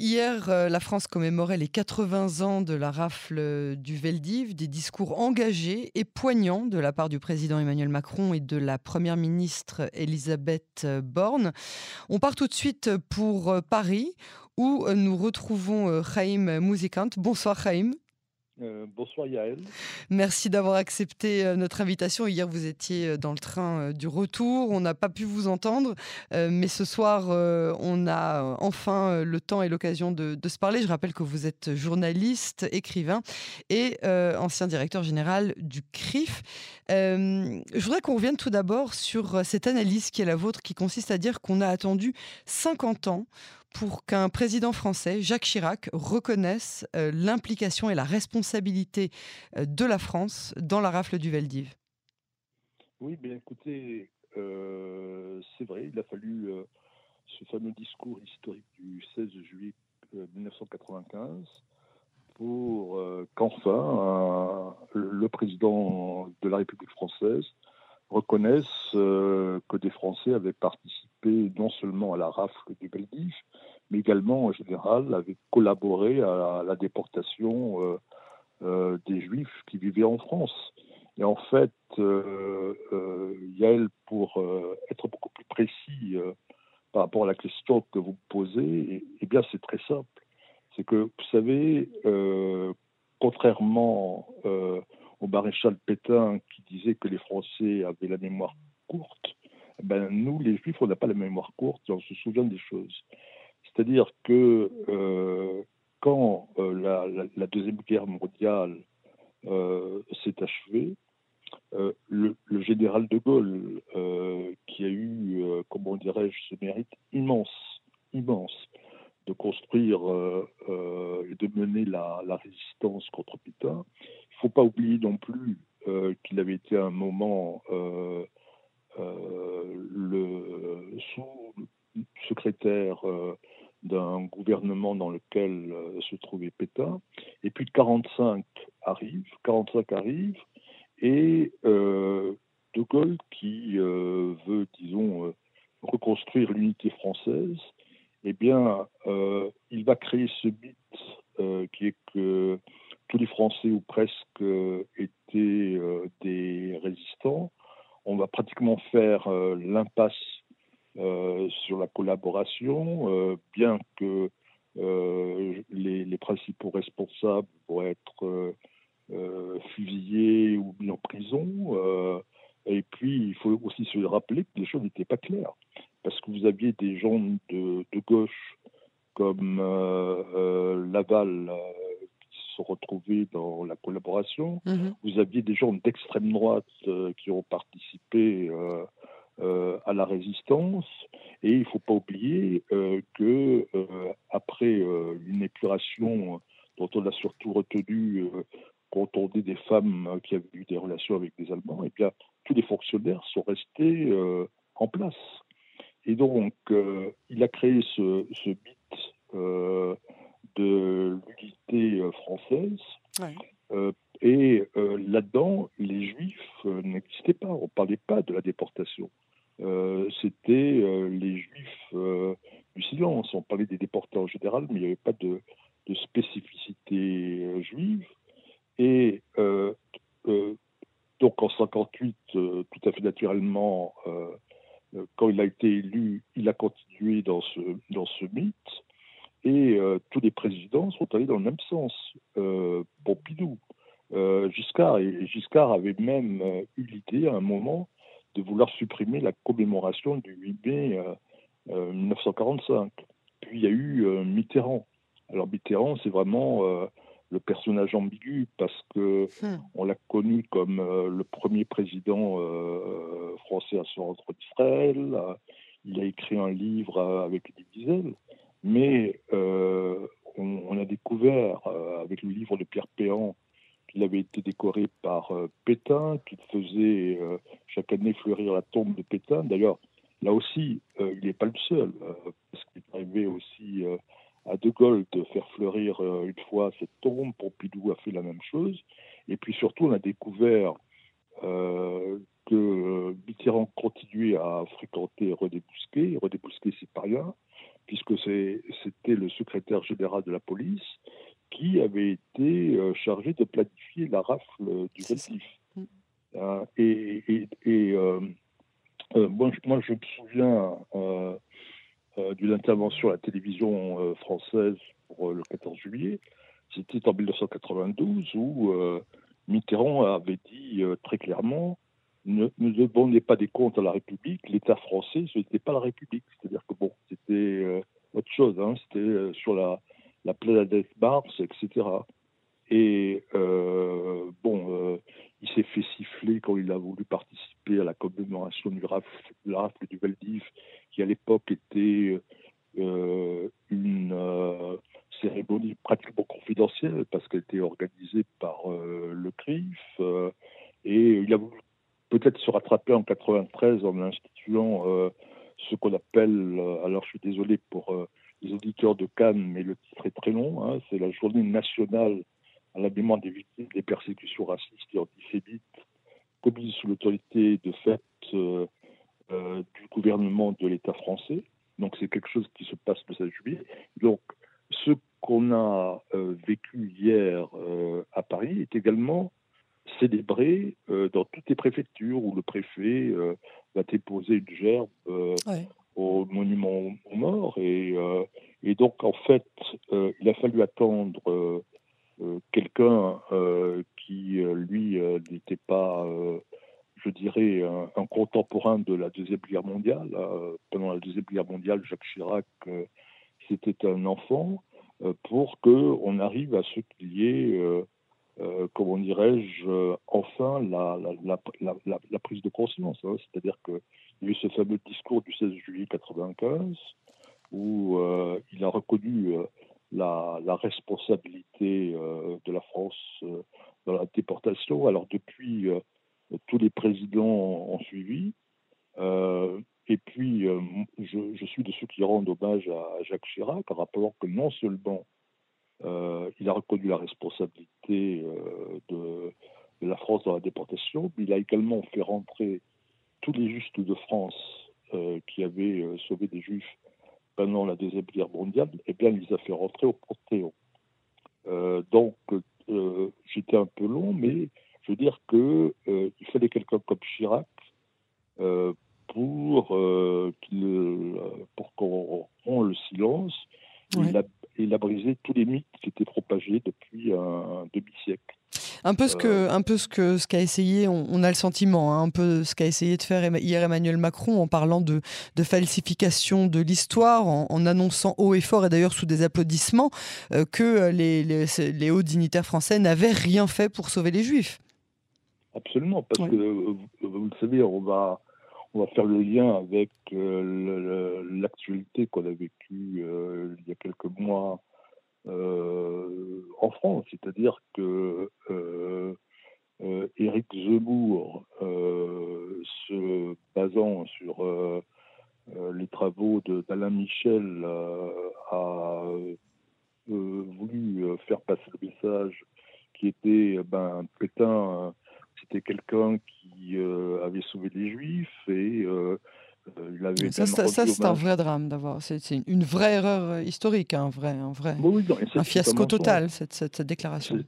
Hier, euh, la France commémorait les 80 ans de la rafle du Veldiv, des discours engagés et poignants de la part du président Emmanuel Macron et de la première ministre Elisabeth Borne. On part tout de suite pour euh, Paris, où euh, nous retrouvons Chaim Mouzikant. Bonsoir Chaim. Euh, bonsoir Yael. Merci d'avoir accepté euh, notre invitation. Hier, vous étiez euh, dans le train du retour. On n'a pas pu vous entendre, mais ce soir, on a enfin le temps et l'occasion de, se parler. Je rappelle que vous êtes journaliste, écrivain et ancien directeur général du CRIF. je voudrais qu'on revienne tout d'abord sur cette analyse qui est la vôtre, qui consiste à dire qu'on a attendu 50 ans pour qu'un président français, Jacques Chirac, reconnaisse euh, l'implication et la responsabilité euh, de la France dans la rafle du Veldiv. Oui, bien écoutez, euh, c'est vrai, il a fallu ce fameux discours historique du 16 juillet 1995 pour qu'enfin le président de la République française reconnaisse que des Français avaient participé non seulement à la rafle du Veldiv, mais également en général avait collaboré à la, déportation euh, euh, des Juifs qui vivaient en France. Et en fait, euh, Yael, pour être beaucoup plus précis par rapport à la question que vous posez, eh, eh bien c'est très simple. C'est que, vous savez, contrairement au maréchal Pétain qui disait que les Français avaient la mémoire courte, ben, nous, les Juifs, on n'a pas la mémoire courte et on se souvient des choses. C'est-à-dire que euh, quand euh, la, Deuxième Guerre mondiale euh, s'est achevée, le, général de Gaulle, qui a eu, comment dirais-je, ce mérite immense, immense, de construire et de mener la, résistance contre Pétain, il ne faut pas oublier non plus qu'il avait été à un moment le sous-secrétaire d'un gouvernement dans lequel euh, se trouvait Pétain. Et puis 45 arrive, 45 arrive, et euh, De Gaulle, qui euh, veut, disons, reconstruire l'unité française, eh bien, il va créer ce mythe qui est que tous les Français ou presque étaient des résistants. On va pratiquement faire l'impasse euh, sur la collaboration, euh, bien que euh, les, principaux responsables vont être fusillés ou mis en prison. et puis, il faut aussi se rappeler que les choses n'étaient pas claires, parce que vous aviez des gens gauche comme Laval qui se sont retrouvés dans la collaboration. Mm-hmm. Vous aviez des gens d'extrême droite qui ont participé euh, à la résistance. Et il ne faut pas oublier euh, que euh, après une épuration dont on a surtout retenu quand on dit des femmes qui avaient eu des relations avec des Allemands, et eh bien tous les fonctionnaires sont restés en place. Et donc, il a créé ce, ce mythe de l'unité française. et là-dedans, les Juifs n'existaient pas. On ne parlait pas de la déportation. Euh, c'était euh, les juifs euh, du silence. On parlait des déportés en général, mais il n'y avait pas de, spécificité juive. Et donc en 58, tout à fait naturellement, quand il a été élu, il a continué dans ce, dans ce mythe. Et tous les présidents sont allés dans le même sens. Pompidou, Giscard, et Giscard avait même eu l'idée à un moment de vouloir supprimer la commémoration du 8 mai 1945. Euh, euh, Puis il y a eu euh, Mitterrand. Alors Mitterrand, c'est vraiment le personnage ambigu parce que hmm. on l'a connu comme le premier président se rendre d'Israël. il a écrit un livre avec Elie Wiesel, mais on, a découvert avec le livre de Pierre Péan qu'il avait été décoré par euh, Pétain, qu'il faisait euh, chaque année fleurir la tombe de Pétain. D'ailleurs, là aussi, euh, il n'est pas le seul, parce qu'il arrivé aussi à De Gaulle de faire fleurir une fois cette tombe. Pompidou a fait la même chose. Et puis surtout, on a découvert que Mitterrand continuait à fréquenter René Bousquet. René Bousquet, c'est pas rien, puisque c'était le secrétaire général de la police qui avait été euh, chargé de planifier la rafle du Veltif. Mm. Euh, et, euh, moi, moi, je me souviens d'une intervention à la télévision française pour le 14 juillet. C'était en 1992 où Mitterrand avait dit très clairement ne, ne demandez pas des comptes à la République, l'État français, ce n'était pas la République. C'est-à-dire que bon, c'était autre chose, hein, c'était sur la, la planète Mars, etc. Et euh, bon, euh, il s'est fait siffler quand il a voulu participer à la commémoration du rafle, du Valdiv, qui à l'époque était euh, une cérémonie pratiquement confidentielle parce qu'elle était organisée par le CRIF. et il a voulu peut-être se rattraper en 93 en instituant ce qu'on appelle, alors je suis désolé pour les auditeurs de Cannes, mais le titre est très long. Hein, c'est la journée nationale à la mémoire des victimes des persécutions racistes et antisémites commises sous l'autorité de fait euh, euh, du gouvernement de l'État français. Donc c'est quelque chose qui se passe le 16 juillet. Donc ce qu'on a euh, vécu hier à Paris est également célébré dans toutes les préfectures où le préfet va déposer une gerbe au monument aux morts. Et, euh, et donc, en fait, euh, il a fallu attendre euh, quelqu'un qui, lui, n'était pas, je dirais, un, contemporain de la Deuxième Guerre mondiale. pendant la Deuxième Guerre mondiale, Jacques Chirac, c'était un enfant, pour qu'on arrive à ce qu'il y ait... comment dirais-je, enfin la, prise de conscience. Hein. C'est-à-dire que il y a eu ce fameux discours du 16 juillet 1995 où euh, il a reconnu euh, la, responsabilité euh, de la France dans la déportation. Alors depuis, tous les présidents ont suivi. et puis, je, suis de ceux qui rendent hommage à, Jacques Chirac en rappelant que non seulement il a reconnu la responsabilité de, de, la France dans la déportation, mais il a également fait rentrer tous les justes de France euh, qui avaient euh, sauvé des juifs pendant la Deuxième Guerre mondiale, eh bien, il les a fait rentrer au Panthéon. Euh, donc, j'étais un peu long, mais je veux dire qu'il il fallait quelqu'un comme Chirac pour, pour qu'on rompe le silence. Il, a, il, a, brisé tous les mythes qui étaient propagés depuis un demi-siècle. Un peu ce que, euh. un peu ce que ce qu'a essayé, on, a le sentiment, hein, un peu ce qu'a essayé de faire hier Emmanuel Macron en parlant de, de falsification de l'histoire, en, annonçant haut et fort et d'ailleurs sous des applaudissements euh, que les, les, les, hauts dignitaires français n'avaient rien fait pour sauver les Juifs. Absolument, parce que euh, vous le savez, on va on va faire le lien avec l'actualité qu'on a vécue il y a quelques mois euh, en France, c'est-à-dire que euh, euh, Éric Zemmour, se basant sur les travaux d'Alain Michel, a voulu faire passer le message qui était ben, Pétain, c'était quelqu'un qui avait sauvé les Juifs et euh, ça, c'est un vrai drame d'avoir. C'est une vraie erreur euh, historique, un vrai, un vrai, un fiasco total cette, cette, déclaration.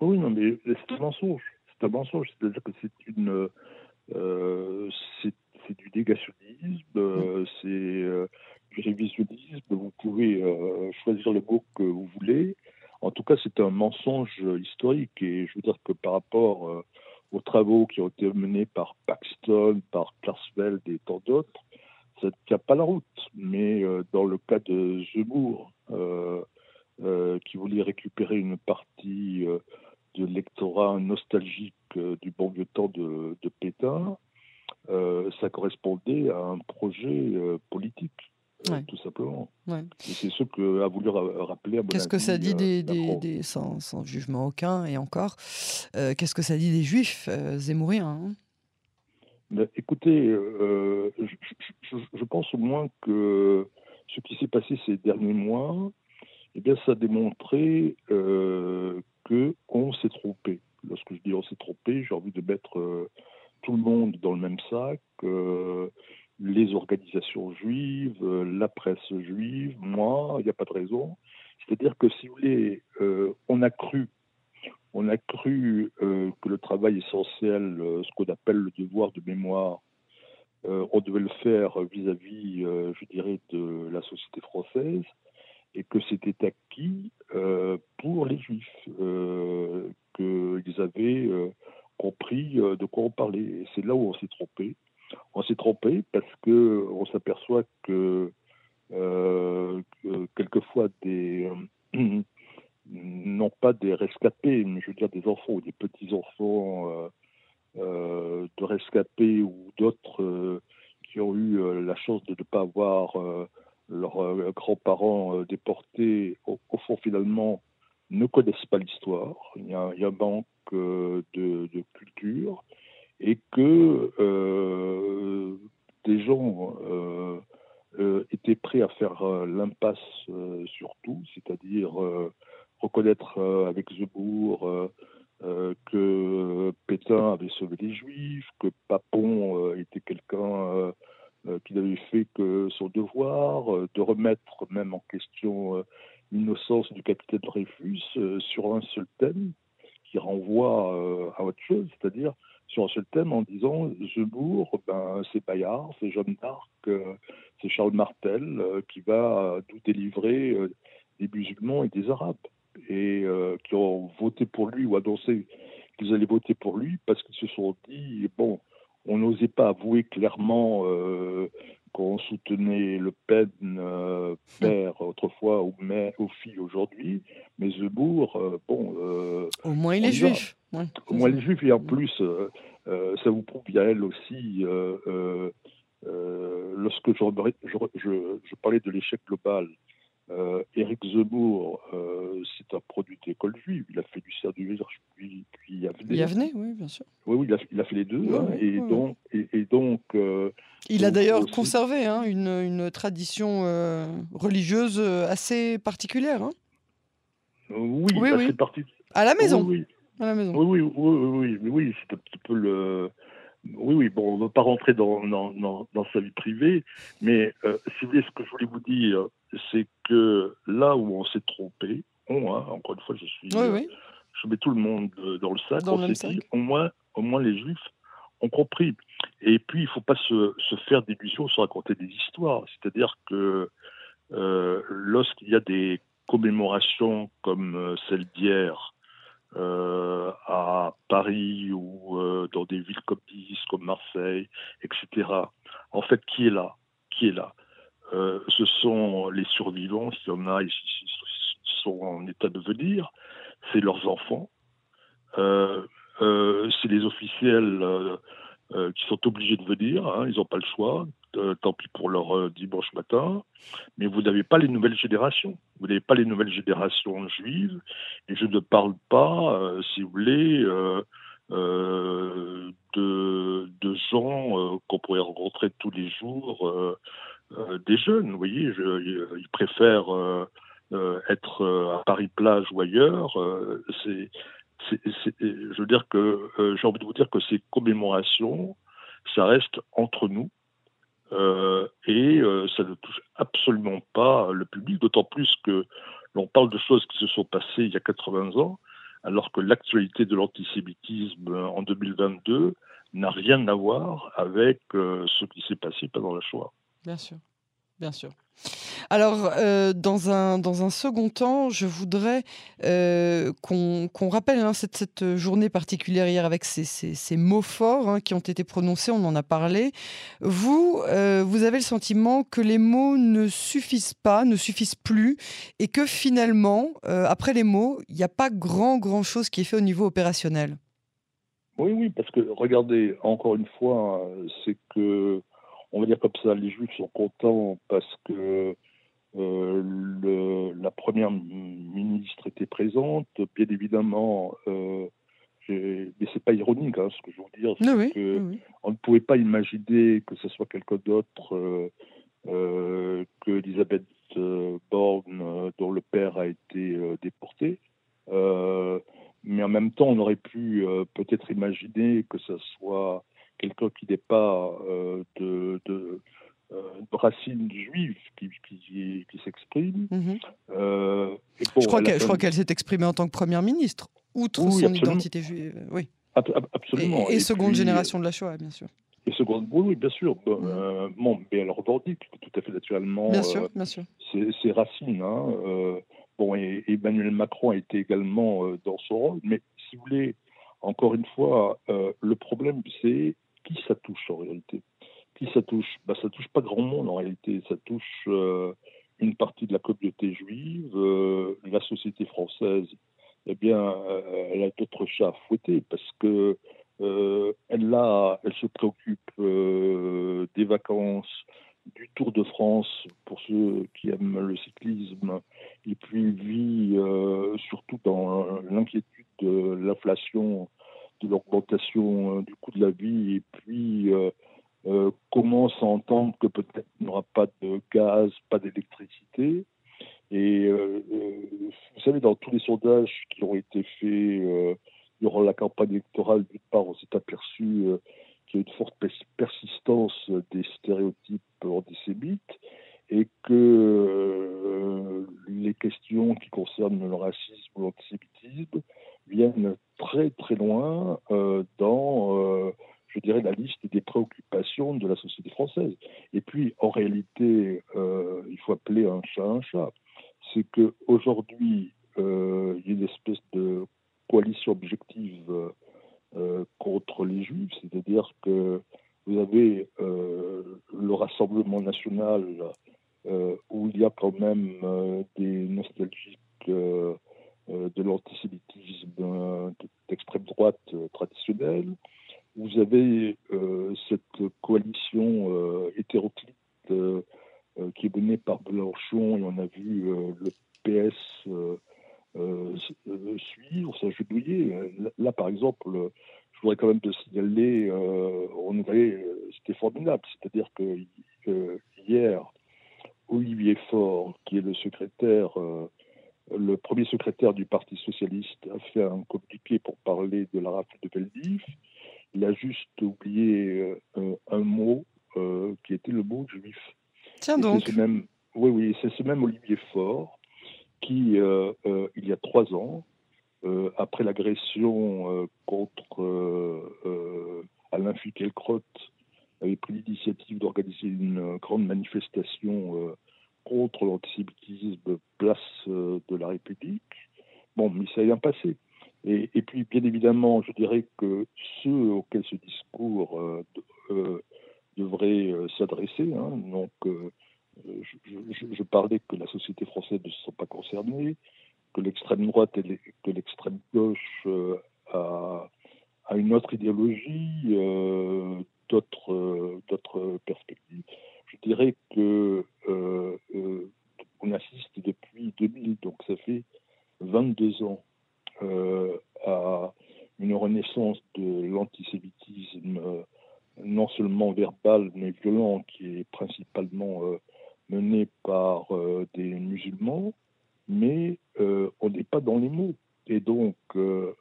Oui, non, mais c'est un mensonge. C'est un mensonge. C'est-à-dire que c'est une, euh, c'est du négationnisme, c'est du révisionnisme. Vous pouvez choisir le mot que vous voulez. En tout cas, c'est un mensonge historique. Et je veux dire que par rapport aux travaux qui ont été menés par Paxton, par Klarsfeld et tant d'autres, ça ne tient pas la route. Mais euh, dans le cas de Zemmour, euh, euh, qui voulait récupérer une partie de l'électorat nostalgique du bon vieux temps de, de Pétain, ça correspondait à un projet politique. Euh, tout simplement. c'est ce qu'a voulu rappeler Qu'est-ce que ça dit euh, des, des, sans, sans, jugement aucun, et encore, euh, qu'est-ce que ça dit des juifs zémouriens hein? Ben, Écoutez, je, je, pense au moins que ce qui s'est passé ces derniers mois, eh bien, ça a démontré que on s'est trompé. Lorsque je dis on s'est trompé, j'ai envie de mettre tout le monde dans le même sac les organisations juives, la presse juive, moi, il n'y a pas de raison. C'est-à-dire que si vous voulez, on a cru on a cru que le travail essentiel, ce qu'on appelle le devoir de mémoire, on devait le faire vis-à-vis, je dirais, de la société française, et que c'était acquis pour les Juifs, qu'ils avaient compris de quoi on parlait. C'est là où on s'est trompé. On s'est trompé parce que on s'aperçoit que, quelquefois des non pas des rescapés, mais je veux dire des enfants ou des petits-enfants de rescapés ou d'autres qui ont eu la chance de ne pas avoir leurs grands-parents déportés, au, fond finalement ne connaissent pas l'histoire. Il, y a, un manque de, culture et que euh, des gens euh, euh, étaient prêts à faire l'impasse sur tout, c'est-à-dire reconnaître avec Zebourg que Pétain avait sauvé les Juifs, que Papon était quelqu'un qui n'avait fait que son devoir, de remettre même en question l'innocence du capitaine Dreyfus sur un seul thème qui renvoie à autre chose, c'est-à-dire sur un seul thème en disant Zebourg, ben, c'est Bayard, c'est Jeanne d'Arc, euh, c'est Charles Martel euh, qui va tout délivrer euh, des musulmans et des arabes. Et qui ont voté pour lui ou annoncé qu'ils allaient voter pour lui parce qu'ils se sont dit bon, on n'osait pas avouer clairement qu'on soutenait Le Pen père autrefois ou mère, ou fille aujourd'hui, mais Zebourg, bon. Au moins il est juif. Au moins les juifs, et en plus, euh, euh, ça vous prouve bien elle aussi, euh, lorsque je, je, parlais de l'échec global, Éric Zemmour, c'est un produit d'école juive. Il a fait du Cercle puis, puis Yavnay. Yavnay, oui, bien sûr. Oui, oui il, a, fait les deux. Hein, et, donc, et, donc, il a d'ailleurs conservé hein, une, une, tradition religieuse assez particulière. Hein. oui, oui, bah. Parti... À la maison. Oui, oui, oui, oui, oui, oui, c'est un petit peu le. Oui, oui, bon, on ne va pas rentrer dans, dans, dans, sa vie privée, mais euh, si vous voulez, ce que je voulais vous dire, c'est que là où on s'est trompé, on, hein, encore une fois, je suis. je mets tout le monde dans le sac, on s'est dit, au moins, au moins les Juifs ont compris. Et puis, il ne faut pas se, se faire d'illusions, se raconter des histoires. C'est-à-dire que euh, lorsqu'il y a des commémorations comme euh, celle d'hier, euh, à Paris ou euh, dans des villes comme Nice, comme Marseille, etc. En fait, qui est là? Qui est là? Euh, Ce sont les survivants, s'il y en a, qui sont en état de venir, c'est leurs enfants, c'est les officiels qui sont obligés de venir, hein, ils n'ont pas le choix, euh, tant pis pour leur euh, dimanche matin, mais vous n'avez pas les nouvelles générations. Vous n'avez pas les nouvelles générations juives, et je ne parle pas, euh, si vous voulez, de, gens qu'on pourrait rencontrer tous les jours, des jeunes. Vous voyez, ils préfèrent être à Paris-Plage ou ailleurs. je veux dire que j'ai envie de vous dire que ces commémorations, ça reste entre nous. Euh, et euh, ça ne touche absolument pas le public, d'autant plus que l'on parle de choses qui se sont passées il y a 80 ans, alors que l'actualité de l'antisémitisme en 2022 n'a rien à voir avec euh, ce qui s'est passé pendant la Shoah. Bien sûr, bien sûr. Alors, euh, dans, un, dans un second temps, je voudrais euh, qu'on rappelle hein, cette, cette, journée particulière hier avec ces, ces, mots forts hein, qui ont été prononcés, on en a parlé. Vous, euh, vous avez le sentiment que les mots ne suffisent pas, ne suffisent plus, et que finalement, après les mots, il n'y a pas grand, grand chose qui est fait au niveau opérationnel? Oui, oui, parce que regardez, encore une fois, c'est que on va dire comme ça, les Juifs sont contents parce que euh, le, la première ministre était présente. Bien évidemment, euh, mais c'est pas ironique hein, ce que je veux dire. On ne pouvait pas imaginer que ce soit quelqu'un d'autre euh, euh que Elisabeth euh, Borne, dont le père a été déporté. mais en même temps, on aurait pu peut-être imaginer que ce soit quelqu'un qui n'est pas de, de, racines juives qui, qui, qui s'exprime. Mhm. je crois qu'elle s'est exprimée en tant que première ministre, outre son identité juive. Oui. absolument. Et, seconde génération de la Shoah, bien sûr. Et seconde, oui, bien sûr. Bon, mhm. mais elle revendique tout à fait naturellement bien sûr, bien sûr. Ses, racines. Hein, Bon, et, Emmanuel Macron a été également euh, dans son rôle, mais si vous voulez, encore une fois, euh, le problème, c'est qui ça touche en réalité? Qui ça touche bah, Ça touche pas grand monde en réalité, ça touche euh, une partie de la communauté juive, la société française, eh bien, elle a d'autres chats à fouetter parce que elle, se préoccupe des vacances, du Tour de France pour ceux qui aiment le cyclisme, et puis vit euh, surtout dans l'inquiétude de l'inflation, de l'augmentation euh, du coût de la vie, et puis euh, commence à entendre que peut-être il n'y aura pas de gaz, pas d'électricité. Et vous savez, dans tous les sondages qui ont été faits durant la campagne électorale, d'une part, on s'est aperçu qu'il y a une forte persistance des stéréotypes antisémites et que euh, les questions qui concernent le racisme ou l'antisémitisme viennent très très loin euh, dans, euh, dirais, la liste des préoccupations de la société française. Et puis, en réalité, il faut appeler un chat un chat. C'est qu'aujourd'hui, il y a une espèce de coalition objective euh, contre les juifs, c'est-à-dire que vous avez euh, le Rassemblement national euh, où il y a quand même des nostalgiques de l'antisémitisme d'extrême droite traditionnelle. Vous avez cette coalition hétéroclite qui est menée par Mélenchon et on a vu le PS euh, euh, suivre, s'agenouiller. Là, par exemple, je voudrais quand même te signaler, euh, on avait, c'était formidable, c'est-à-dire que hier, Olivier Faure, qui est le secrétaire, le premier secrétaire du Parti socialiste, a fait un communiqué pour parler de la rafle de Veldiv. Il a juste oublié un mot qui était le mot juif. Tiens donc. Même, oui, oui, c'est ce même Olivier Faure qui, euh, euh, il y a trois ans, euh, après l'agression contre Alain Finkielkraut, avait pris l'initiative d'organiser une grande manifestation contre l'antisémitisme place de la République. Bon, mais ça a bien passé. Et, et, puis, bien évidemment, je dirais que ceux auxquels ce discours devrait s'adresser, hein, donc je, parlais que la société française ne se sent pas concernée, que l'extrême droite et que l'extrême gauche euh, a, une autre idéologie, euh, euh, d'autres perspectives. Je dirais que on assiste depuis 2000, donc ça fait 22 ans, à une renaissance de l'antisémitisme, non seulement verbal, mais violent, qui est principalement menée par euh, des musulmans, mais euh, on n'est pas dans les mots. Et donc, euh,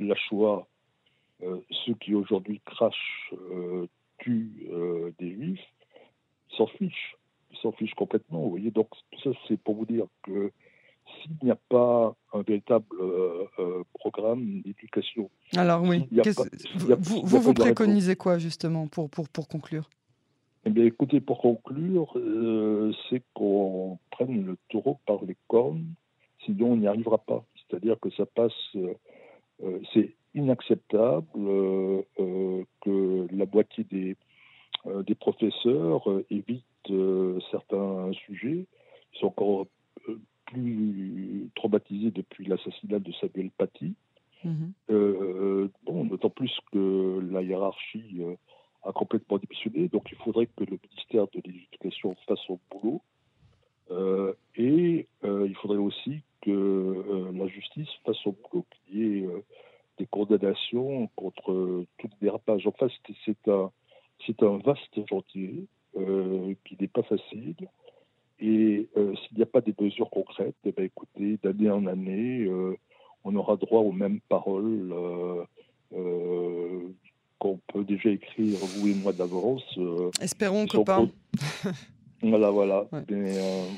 la Shoah, ceux qui aujourd'hui crachent, tuent des juifs, s'en fichent. Ils s'en fichent complètement. Vous voyez, donc tout ça, c'est pour vous dire que s'il n'y a pas un véritable programme d'éducation. Alors oui, vous, vous, vous préconisez quoi justement pour, pour, pour conclure? Eh bien, écoutez, pour conclure, euh, c'est qu'on prenne le taureau par les cornes, sinon on n'y arrivera pas. C'est-à-dire que ça passe, euh, euh, c'est inacceptable que la moitié des, des professeurs évitent certains sujets. Ils sont encore plus traumatisés depuis l'assassinat de Samuel Paty. Mm-hmm. bon, d'autant plus que la hiérarchie a complètement démissionné. Donc il faudrait que le ministère de l'Éducation fasse son boulot. Euh, et euh, il faudrait aussi que euh, la justice fasse son boulot, qu'il y ait des condamnations contre tout le dérapage. Enfin, c'est un, c'est un vaste chantier qui n'est pas facile. Et s'il n'y a pas des mesures concrètes, eh bien, écoutez, d'année en année, on aura droit aux mêmes paroles qu'on peut déjà écrire, moi d'avance. Espérons, copain. voilà, voilà.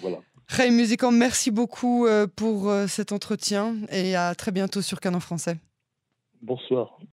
voilà. Ray Musicant, merci beaucoup pour cet entretien et à très bientôt sur Canon Français. Bonsoir.